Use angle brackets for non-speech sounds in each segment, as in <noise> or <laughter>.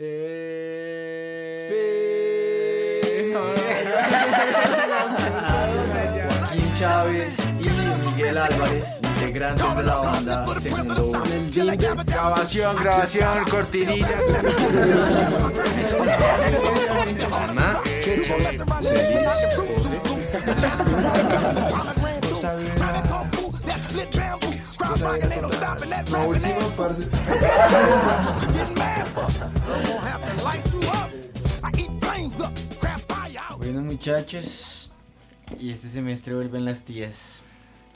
Joaquín Chávez y Miguel Álvarez, integrantes de la banda. Segundo Grabación, grabación, cortinilla. Ana, La última, parce. <laughs> Bueno muchachos, y este semestre vuelven las tías.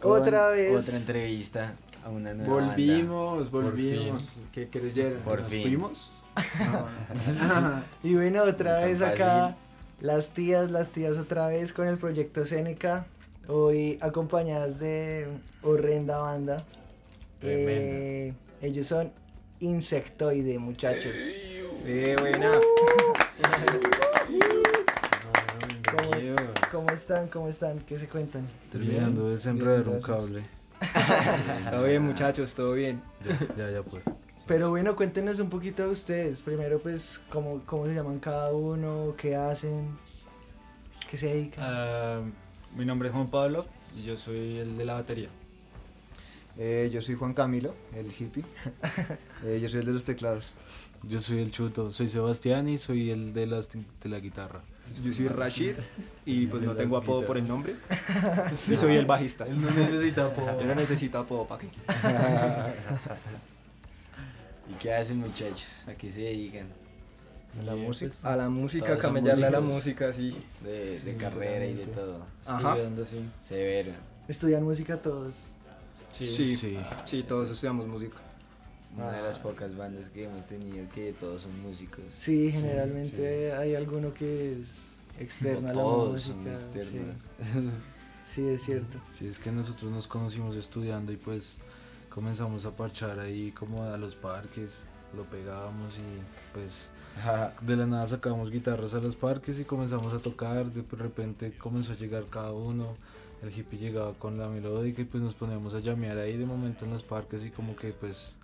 Otra vez. Otra entrevista a una nueva banda. Volvimos, volvimos. ¿Qué creyeron? Por ¿Nos fin. fuimos? <laughs> Y bueno, otra No vez acá, fácil. las tías, las tías otra vez con el proyecto Seneca. Hoy acompañadas de horrenda banda. Eh, ellos son Insectoide, muchachos. Eh, buena. <laughs> ¿Cómo, cómo están? ¿Cómo están? ¿Qué se cuentan? Terminando de desenredar un cable. <laughs> Todo bien, muchachos, todo bien. Ya, ya, ya pues. Pero bueno, cuéntenos un poquito de ustedes. Primero, pues, cómo, cómo se llaman cada uno, qué hacen, qué se dedican. Ah, mi nombre es Juan Pablo y yo soy el de la batería. Eh, yo soy Juan Camilo, el hippie. <laughs> Eh, yo soy el de los teclados. Yo soy el chuto, soy Sebastián y soy el de, las, de la guitarra. Yo soy Rashid y pues no tengo apodo por el nombre. <laughs> Y soy el bajista. no necesita Yo no necesito apodo para qué. <laughs> ¿Y qué hacen muchachos? ¿A qué se dedican? La música. A la música, camellarle a la música, sí. De, Sí, de carrera y de todo. Ajá. Estudiando, sí. Severo. Estudian música todos. Sí. Sí. Sí. Sí, todos estudiamos música. Una de las pocas bandas que hemos tenido que todos son músicos. Sí, generalmente hay alguno que es externo O a la todos son música. externos. Sí, sí, es cierto. Sí, es que nosotros nos conocimos estudiando y pues comenzamos a parchar ahí como a los parques, lo pegábamos y pues <laughs> de la nada sacábamos guitarras a los parques y comenzamos a tocar, de repente comenzó a llegar cada uno, el hippie llegaba con la melódica y pues nos poníamos a llamear ahí de momento en los parques y como que pues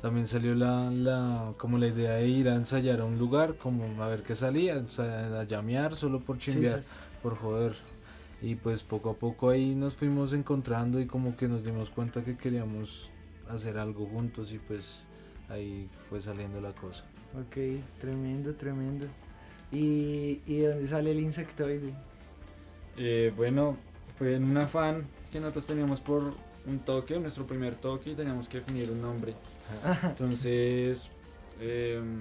también salió la, la como la idea de ir a ensayar a un lugar, como a ver qué salía, o sea, a llamear solo por chimbear sí, sí. por joder. Y pues poco a poco ahí nos fuimos encontrando y como que nos dimos cuenta que queríamos hacer algo juntos y pues ahí fue saliendo la cosa. Ok, tremendo, tremendo. ¿Y, y de dónde sale el insectoide? Eh, bueno, fue en un afán que nosotros teníamos por un toque, nuestro primer toque, y teníamos que definir un nombre. <laughs> Entonces, em,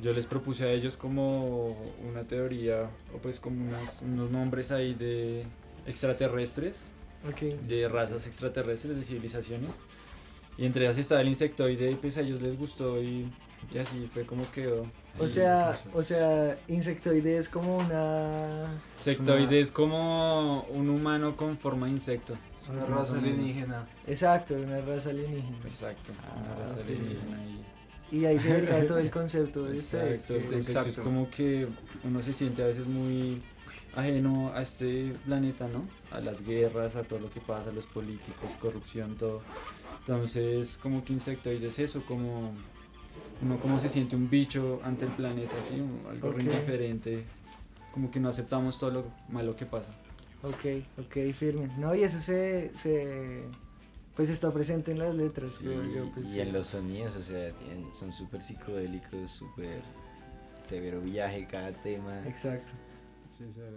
yo les propuse a ellos como una teoría, o pues como unas- unos nombres ahí de extraterrestres, Ok. de razas extraterrestres, de civilizaciones. Y entre ellas estaba el insectoide, y pues a ellos les gustó y, y así fue como quedó. O sea, o sea, insectoide es como una... Insectoide es como un humano con forma de insecto. Es una raza alienígena. Exacto, una raza alienígena. Exacto, una Ah, raza alienígena y- Y ahí se deriva todo el <laughs> concepto de ustedes. Exacto, concepto es Exacto. como que uno se siente a veces muy ajeno a este planeta, ¿no? A las guerras, a todo lo que pasa, a los políticos, corrupción, todo. Entonces, como que insectoide es eso, como uno como se siente un bicho ante el planeta, así, algo re Ok. indiferente, como que no aceptamos todo lo malo que pasa. Ok, ok, firme. No, y eso se, se pues está presente en las letras, Sí, creo yo. Pues, y sí. en los sonidos, o sea, tienen- son súper psicodélicos, súper severo viaje cada tema. Exacto. Sí, se ve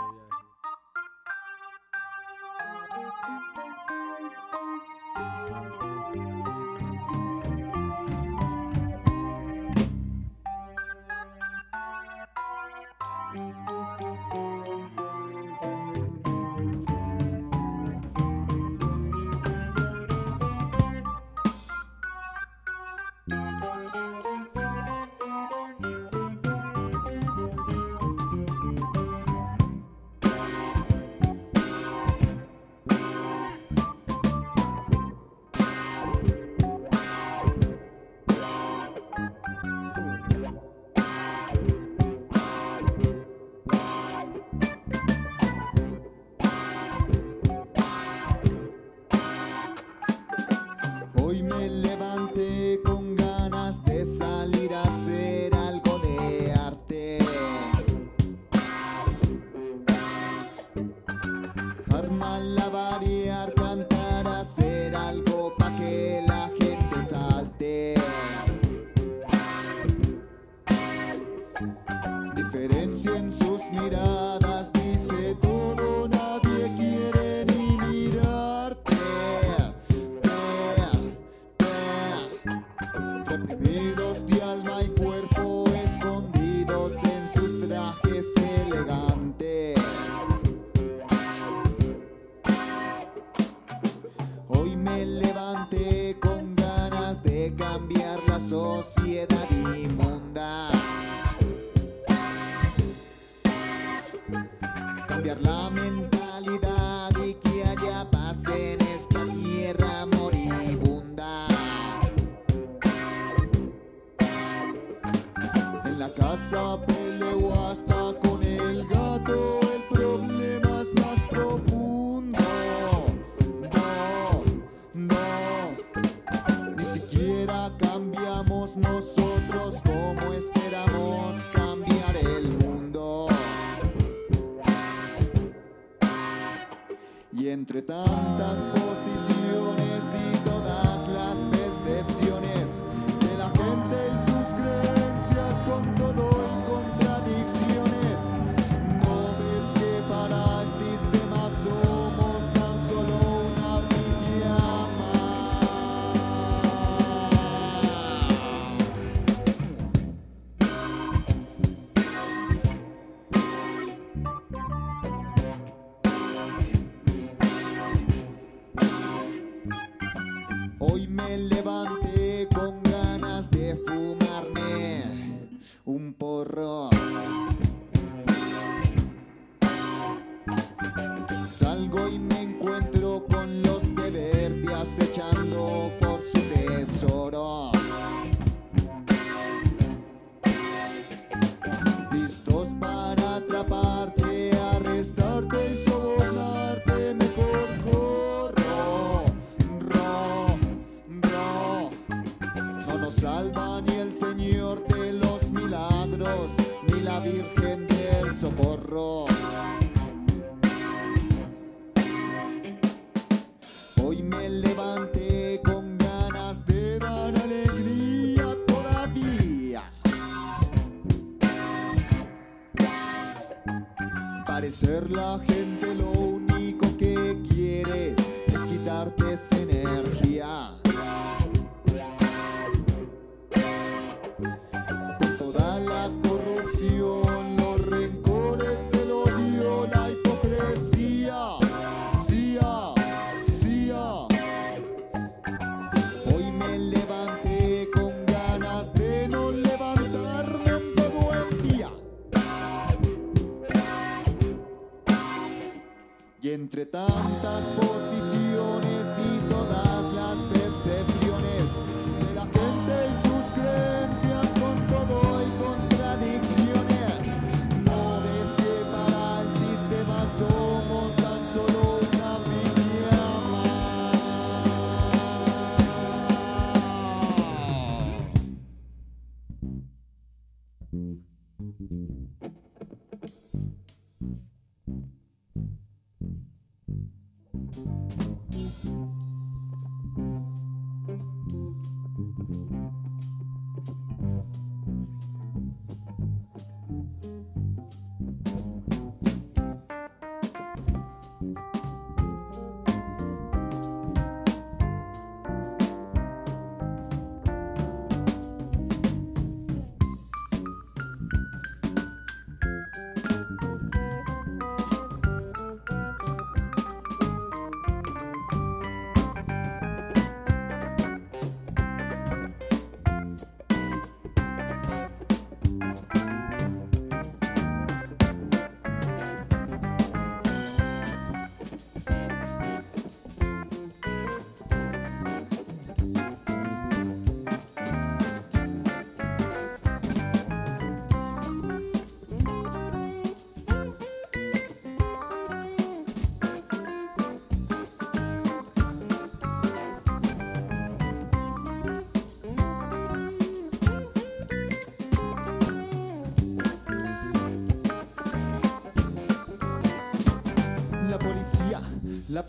Y entre tantas posiciones y todas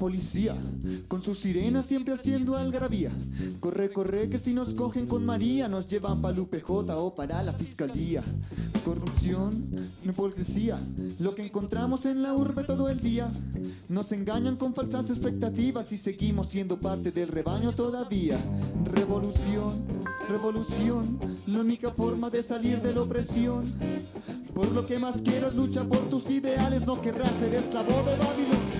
policía, con sus sirenas siempre haciendo algarabía. Corre, corre, que si nos cogen con María, nos llevan para UPJ o para la fiscalía. Corrupción, hipocresía, lo que encontramos en la urbe todo el día. Nos engañan con falsas expectativas y seguimos siendo parte del rebaño todavía. Revolución, revolución, la única forma de salir de la opresión. Por lo que más quieras, lucha por tus ideales, no querrás ser esclavo de Babilón.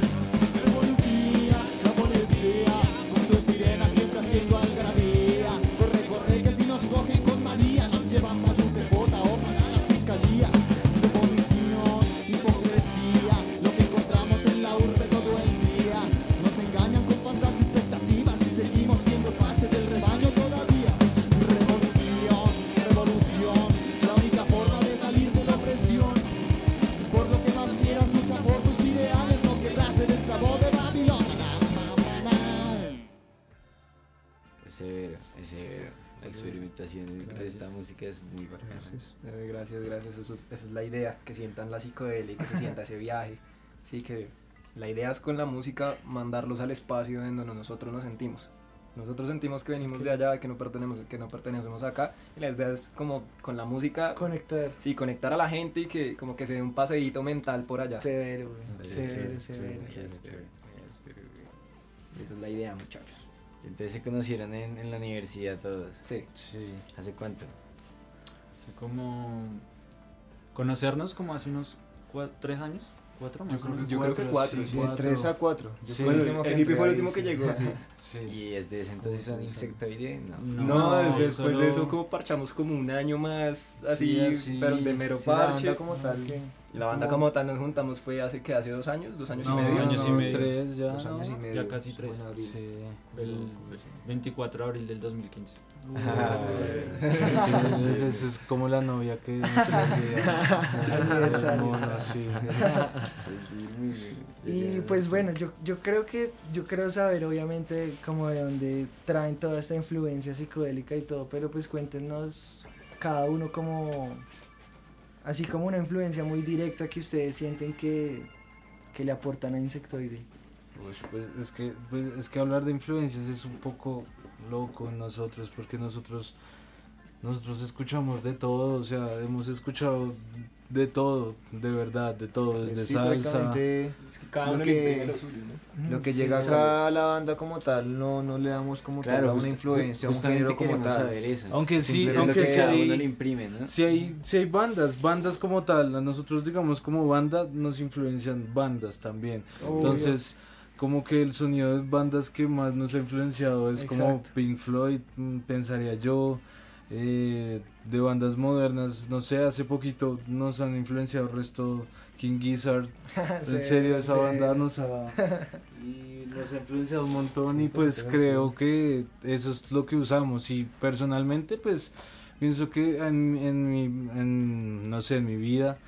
La experimentación de esta música es muy bacana. Eh, Gracias, gracias. Eso, es- esa es la idea, que sientan la psicodelia y que se sienta ese viaje. Sí, que la idea es con la música mandarlos al espacio en donde nosotros nos sentimos. Nosotros sentimos que venimos de allá, que no pertenecemos, que no pertenecemos acá. Y la idea es como con la música, Conectar. sí, conectar a la gente y que como que se dé un paseíto mental por allá. Severo, güey. Severo, severo. Muy áspero, güey. Esa es la idea, muchachos. Entonces se conocieron en, en la universidad todos. Sí. Sí. ¿Hace cuánto? Así como conocernos como hace unos tres años, cuatro más. Yo creo que cuatro, sí. De 3 a 4. Sí. Bueno, el hippie fue el último que llegó, sí. Sí. ¿Y desde ese entonces son insectoide? No. No, desde después solo- de eso como parchamos como un año más, así, Sí, así. pero de mero Sí, la parche. banda como tal. Y la banda como tal nos juntamos fue hace que hace dos años, dos años No, y medio. dos años y medio. Tres ya. Dos años y medio. Ya casi tres. El 24 de abril del 2015. Ah, Sí, es, es como la novia que no se la. <laughs> Y pues bueno, yo, yo creo que, yo creo saber obviamente como de dónde traen toda esta influencia psicodélica y todo, pero pues cuéntenos cada uno como, así como una influencia muy directa que ustedes sienten que, que le aportan a Insectoide. Uy, pues es que pues es que hablar de influencias es un poco loco en nosotros porque nosotros nosotros escuchamos de todo, o sea, hemos escuchado de todo, de verdad, de todo, desde Sí, salsa. Es que cada Lo uno que- lo suyo, ¿no? Lo que Sí, llega acá a la banda como tal, no, no le damos como tal claro, una just- influencia, un género como tal. saber eso. Aunque sí, aunque sí hay, uno le imprime, ¿no? sí hay, sí hay bandas, bandas como tal, a nosotros digamos como banda nos influencian bandas también. Entonces, como que el sonido de bandas que más nos ha influenciado es como. Pink Floyd, mm, pensaría yo. eh, de bandas modernas, no sé, hace poquito nos han influenciado el resto King Gizzard. <laughs> Sí, en serio, esa sí. banda nos ha, <laughs> y nos ha influenciado un montón y pues creo que eso es lo que usamos. Y personalmente, pues pienso que en, en mi, en, no sé, en mi vida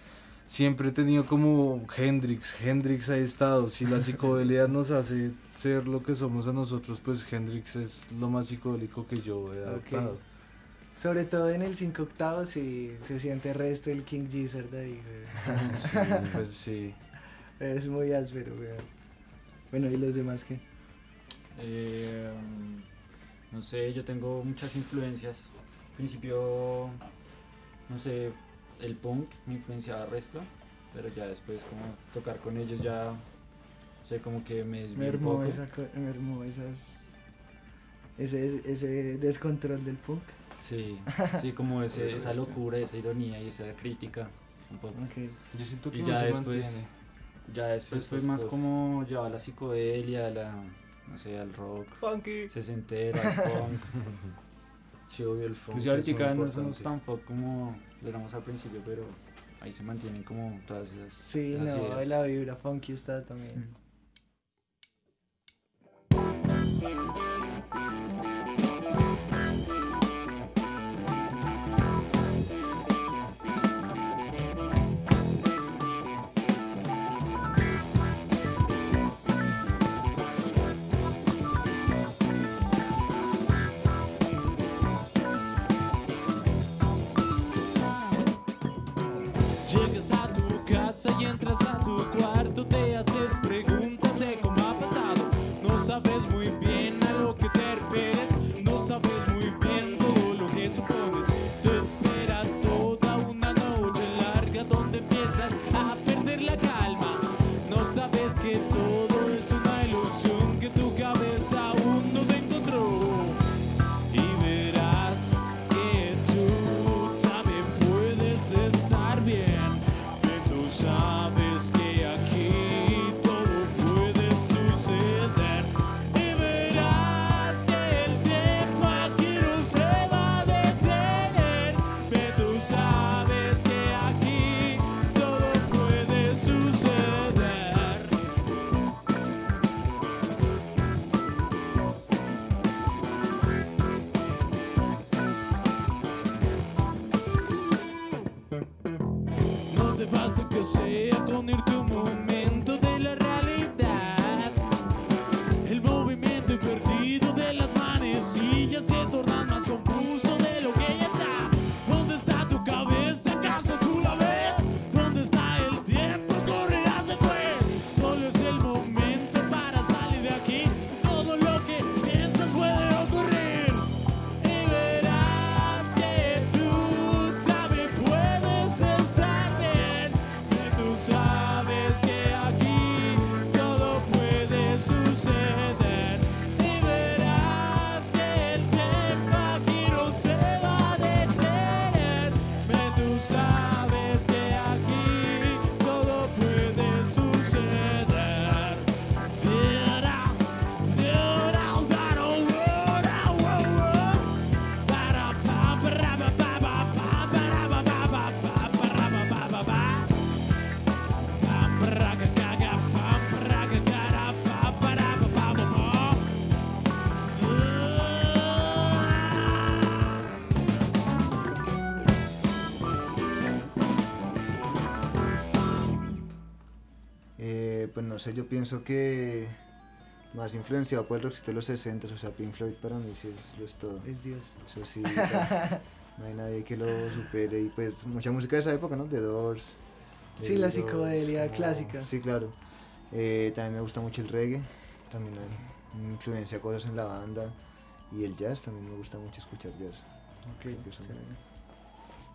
siempre he tenido como Hendrix, Hendrix ha estado, si la psicodelia nos hace ser lo que somos a nosotros, pues Hendrix es lo más psicodélico que yo he adoptado. Sobre todo en el 5 octavos y se siente el resto del King Gizzard ahí, güey. <laughs> Sí, pues sí. Es muy áspero, güey. Bueno, ¿y los demás qué? Eh, no sé, yo tengo muchas influencias. Al principio, no sé, el punk me influenciaba resto, pero ya después como tocar con ellos ya, no sé, como que me Me desvié un poco. esa, me esas, ese, ese descontrol del punk. Sí, <laughs> sí, como ese, esa locura, esa ironía y esa crítica un poco. Ok. Yo siento que Y no ya se después, ya después fue más cosas. como llevar la psicodelia, la, no sé, al rock, Funky. sesentera, al punk. <laughs> Sí, obvio, el funk Pues es ya ahorita no somos tan pop como lo éramos al principio, pero ahí se mantienen como todas esas, Sí, esas no, ideas. la vibra funky está también. Mm. Sé, yo pienso que más influenciado por el rockcito de los 60, o sea, Pink Floyd para mí sí es, lo es todo. Es Dios. Eso sí, ya, <laughs> no hay nadie que lo supere y pues mucha música de esa época, ¿no? The Doors. Sí, The la Beatles, psicodelia clásica. Sí, claro. Eh, también me gusta mucho el reggae, también hay influencia cosas en la banda y el jazz, también me gusta mucho escuchar jazz. Que son-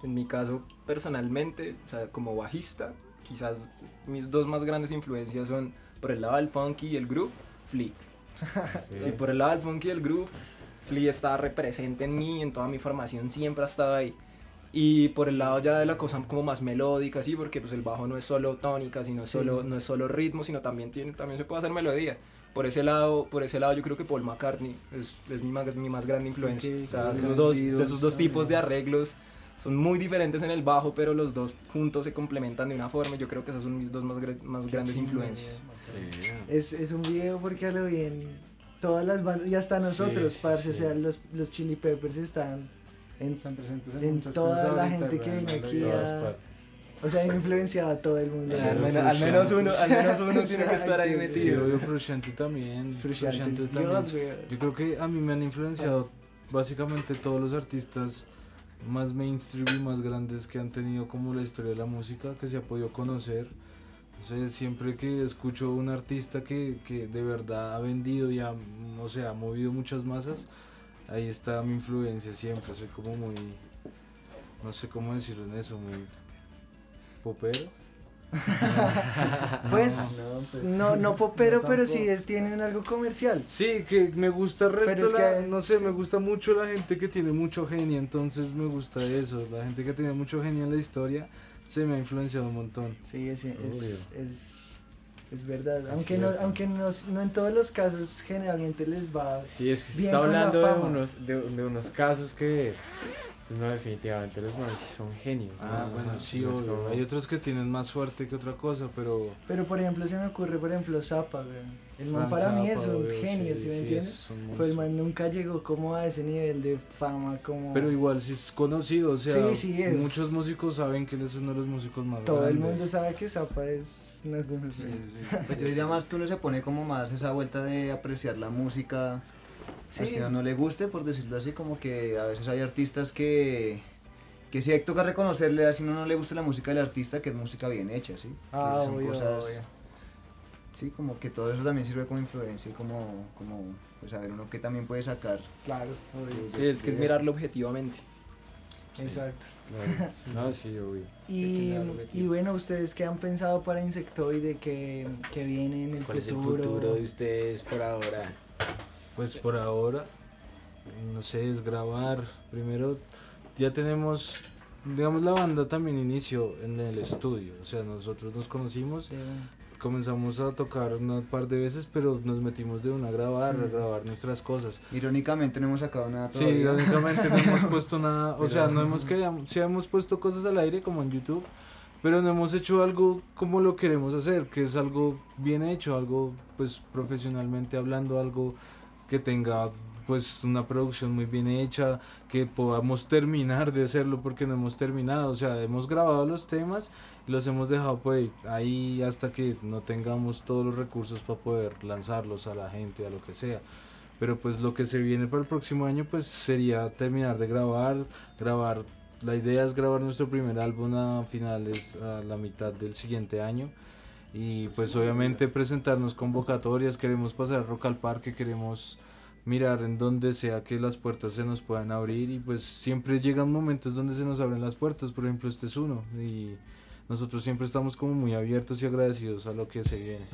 En mi caso, personalmente, o sea, como bajista, quizás mis dos más grandes influencias son por el lado del funky y el groove, Flea. Sí, por el lado del funky y el groove, Flea está represente en mí, en toda mi formación, siempre ha estado ahí. Y por el lado ya de la cosa como más melódica, sí, porque pues el bajo no es solo tónica, sino Sí. solo, no es solo ritmo, sino también, tiene, también se puede hacer melodía. Por ese lado, por ese lado yo creo que Paul McCartney es, es mi, más, mi más grande influencia. Ok. O sea, esos dos, de esos dos tipos de también. arreglos son muy diferentes en el bajo, pero los dos juntos se complementan de una forma. y Yo creo que esas son mis dos más, más grandes influencias. Es, es un video porque a lo bien todas las bandas, y hasta nosotros, Sí, parce, sí. o sea, los, los Chili Peppers están en, Están presentes en, En toda cosas la gente que viene en aquí todas a- partes. o sea, han influenciado a todo el mundo. Sí, al, menos, al menos uno, al menos uno tiene que estar ahí Exacto, Sí, metido. obvio, Frusciante también. Frusciante también. Dios. Yo creo que a mí me han influenciado básicamente todos los artistas más mainstream y más grandes que han tenido como la historia de la música que se ha podido conocer. Sea, siempre que escucho un artista que, que de verdad ha vendido y ha, o sea, ha movido muchas masas, ahí está mi influencia siempre. Soy como muy, no sé cómo decirlo en eso, muy popero. <laughs> Pues, no, no popero, no pero sí es, tienen algo comercial. Sí, que me gusta el resto, es la- que- no sé, sí. me gusta mucho la gente que tiene mucho genio, entonces me gusta eso, la gente que tiene mucho genio en la historia se me ha influenciado un montón. Sí, es, es, es, es verdad. Es Aunque, no, aunque no, no en todos los casos generalmente les va. Sí, es que se Bien está hablando de unos, de, de unos casos que, pues, no, definitivamente los manes son genios. Ah, ¿no? bueno, sí, obvio. como- Hay otros que tienen más suerte que otra cosa, pero... Pero por ejemplo, se me ocurre, por ejemplo, Zappa, weón. El man Frank para mí Zappa, es un obvio, genio, sí, ¿sí me sí, entiendes? Pues el man nunca llegó como a ese nivel de fama como... Pero igual sí es conocido, o sea, Sí, sí, es. muchos músicos saben que él es uno de los músicos más Todo el grandes. mundo sabe que Zappa es... No, no sé. Pues yo diría más que uno se pone como más esa vuelta de apreciar la música, Sí. así a uno no le guste, por decirlo así, como que a veces hay artistas que, que sí toca reconocerle, así no no le gusta la música del artista, que es música bien hecha, ¿sí? Ah, que son obvio, cosas, obvio. sí, como que todo eso también sirve como influencia y como, como pues a ver uno que también puede sacar. Claro, obvio. de- Sí, es que de es mirarlo objetivamente. Exacto. Claro. <laughs> No, sí, obvio. Y, Hay que y bueno, ¿ustedes qué han pensado para Insectoide que, que viene en el ¿Cuál es el futuro? futuro de ustedes por ahora? Pues por ahora, no sé, es grabar. Primero, ya tenemos, digamos, la banda también inició en el estudio. O sea, nosotros nos conocimos, comenzamos a tocar un par de veces, pero nos metimos de una a grabar, a grabar nuestras cosas. Irónicamente no hemos sacado nada Sí, todavía. irónicamente no hemos <laughs> puesto nada, o sea, no hemos que sí hemos puesto cosas al aire como en YouTube, pero no hemos hecho algo como lo queremos hacer, que es algo bien hecho, algo pues profesionalmente hablando, algo que tenga pues una producción muy bien hecha, que podamos terminar de hacerlo porque no hemos terminado, o sea, hemos grabado los temas y los hemos dejado por ahí, hasta que no tengamos todos los recursos para poder lanzarlos a la gente, a lo que sea. Pero pues lo que se viene para el próximo año pues sería terminar de grabar, grabar, la idea es grabar nuestro primer álbum a finales, a la mitad del siguiente año y pues obviamente presentarnos convocatorias, queremos pasar Rock al Parque, queremos mirar en donde sea que las puertas se nos puedan abrir. Y pues siempre llegan momentos donde se nos abren las puertas, por ejemplo este es uno. Y nosotros siempre estamos como muy abiertos y agradecidos a lo que se viene.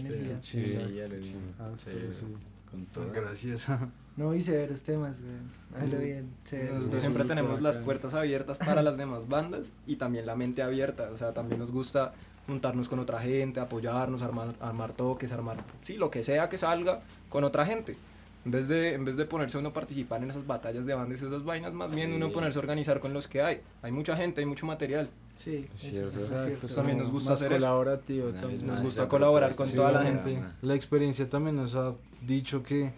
Energía. Sí. Sí, ya lo vi. Ah, Sí, sí. Con todo. Gracias. <laughs> No, y severos temas, güey. Hazlo bien, severos temas. siempre Sí, tenemos las puertas abiertas para las demás bandas y también la mente abierta. O sea, también nos gusta juntarnos con otra gente, apoyarnos, armar, armar toques, armar, sí, lo que sea que salga con otra gente. En vez, de, en vez de ponerse uno a participar en esas batallas de bandas y esas vainas, más bien uno Sí. ponerse a organizar con los que hay. Hay mucha gente, hay mucho material. Sí, Es eso cierto. sí es Exacto, cierto. también nos gusta Más hacer eso. colaborativo Una también. Nos gusta colaborar con Sí, toda la gente. La experiencia también nos ha dicho que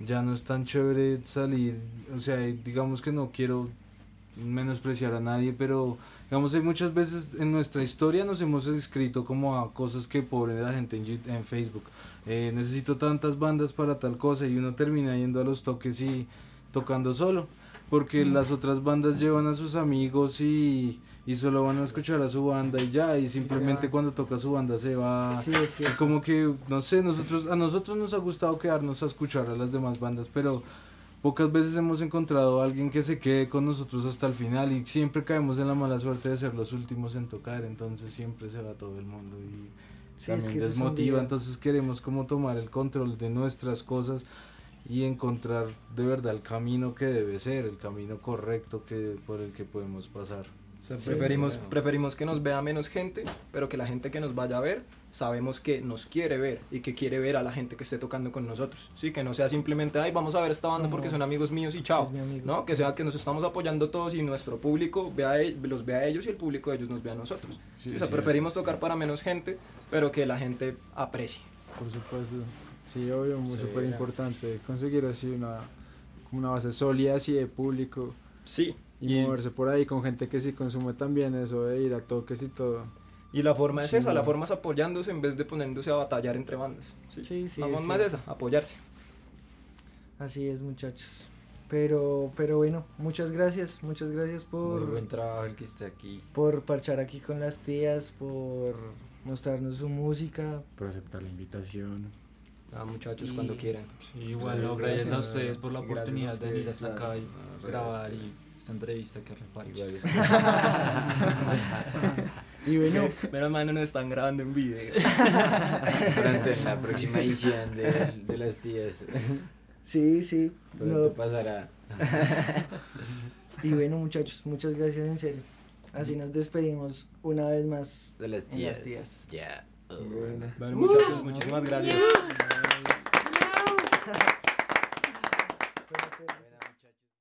ya no es tan chévere salir, o sea, digamos que no quiero menospreciar a nadie, pero digamos hay muchas veces en nuestra historia nos hemos escrito como a cosas que pobre la gente en, en Facebook. Eh, necesito tantas bandas para tal cosa y uno termina yendo a los toques y tocando solo, porque las otras bandas llevan a sus amigos y, y solo van a escuchar a su banda y ya, y simplemente cuando toca su banda se va... Sí, como que, no sé, nosotros, a nosotros nos ha gustado quedarnos a escuchar a las demás bandas, pero pocas veces hemos encontrado a alguien que se quede con nosotros hasta el final y siempre caemos en la mala suerte de ser los últimos en tocar, entonces siempre se va todo el mundo y Sí, es también que es un desmotiva, entonces queremos como tomar el control de nuestras cosas y encontrar de verdad el camino que debe ser, el camino correcto que por el que podemos pasar. O sea, Sí, preferimos, claro. preferimos que nos vea menos gente, pero que la gente que nos vaya a ver, sabemos que nos quiere ver y que quiere ver a la gente que esté tocando con nosotros. Sí, que no sea simplemente, ay, vamos a ver esta banda porque Como, son amigos míos y chao. No, que sea que nos estamos apoyando todos y nuestro público vea e- los vea a ellos y el público de ellos nos vea a nosotros. Sí, o sea, preferimos tocar para menos gente, pero que la gente aprecie. Por supuesto. Sí, obvio, muy súper importante conseguir así una, como una base sólida así de público Sí, y, moverse por ahí con gente que sí consume también eso de ir a toques y todo. Y la forma es Sí, esa, la forma es apoyándose en vez de poniéndose a batallar entre bandas. Sí, Sí, sí, es más cierto. esa, apoyarse. Así es, muchachos. Pero, pero bueno, muchas gracias, muchas gracias Muy por, buen trabajo el que está aquí. por parchar aquí con las tías, por mostrarnos su música. Por aceptar la invitación. Ah, muchachos, Y- cuando quieran. Sí, igual, no, gracias a ustedes por la oportunidad de venir hasta acá y Ah, grabar y esta entrevista que reparto. Igual <laughs> <laughs> Y bueno, Menos mal no nos están grabando en video. Pronto en la próxima edición de, de las tías. sí, sí. Pronto no, pasará. <laughs> y bueno, muchachos, muchas gracias en serio. Así nos despedimos una vez más. De las tías. las tías. Ya. Bueno, muchachos, muchísimas gracias.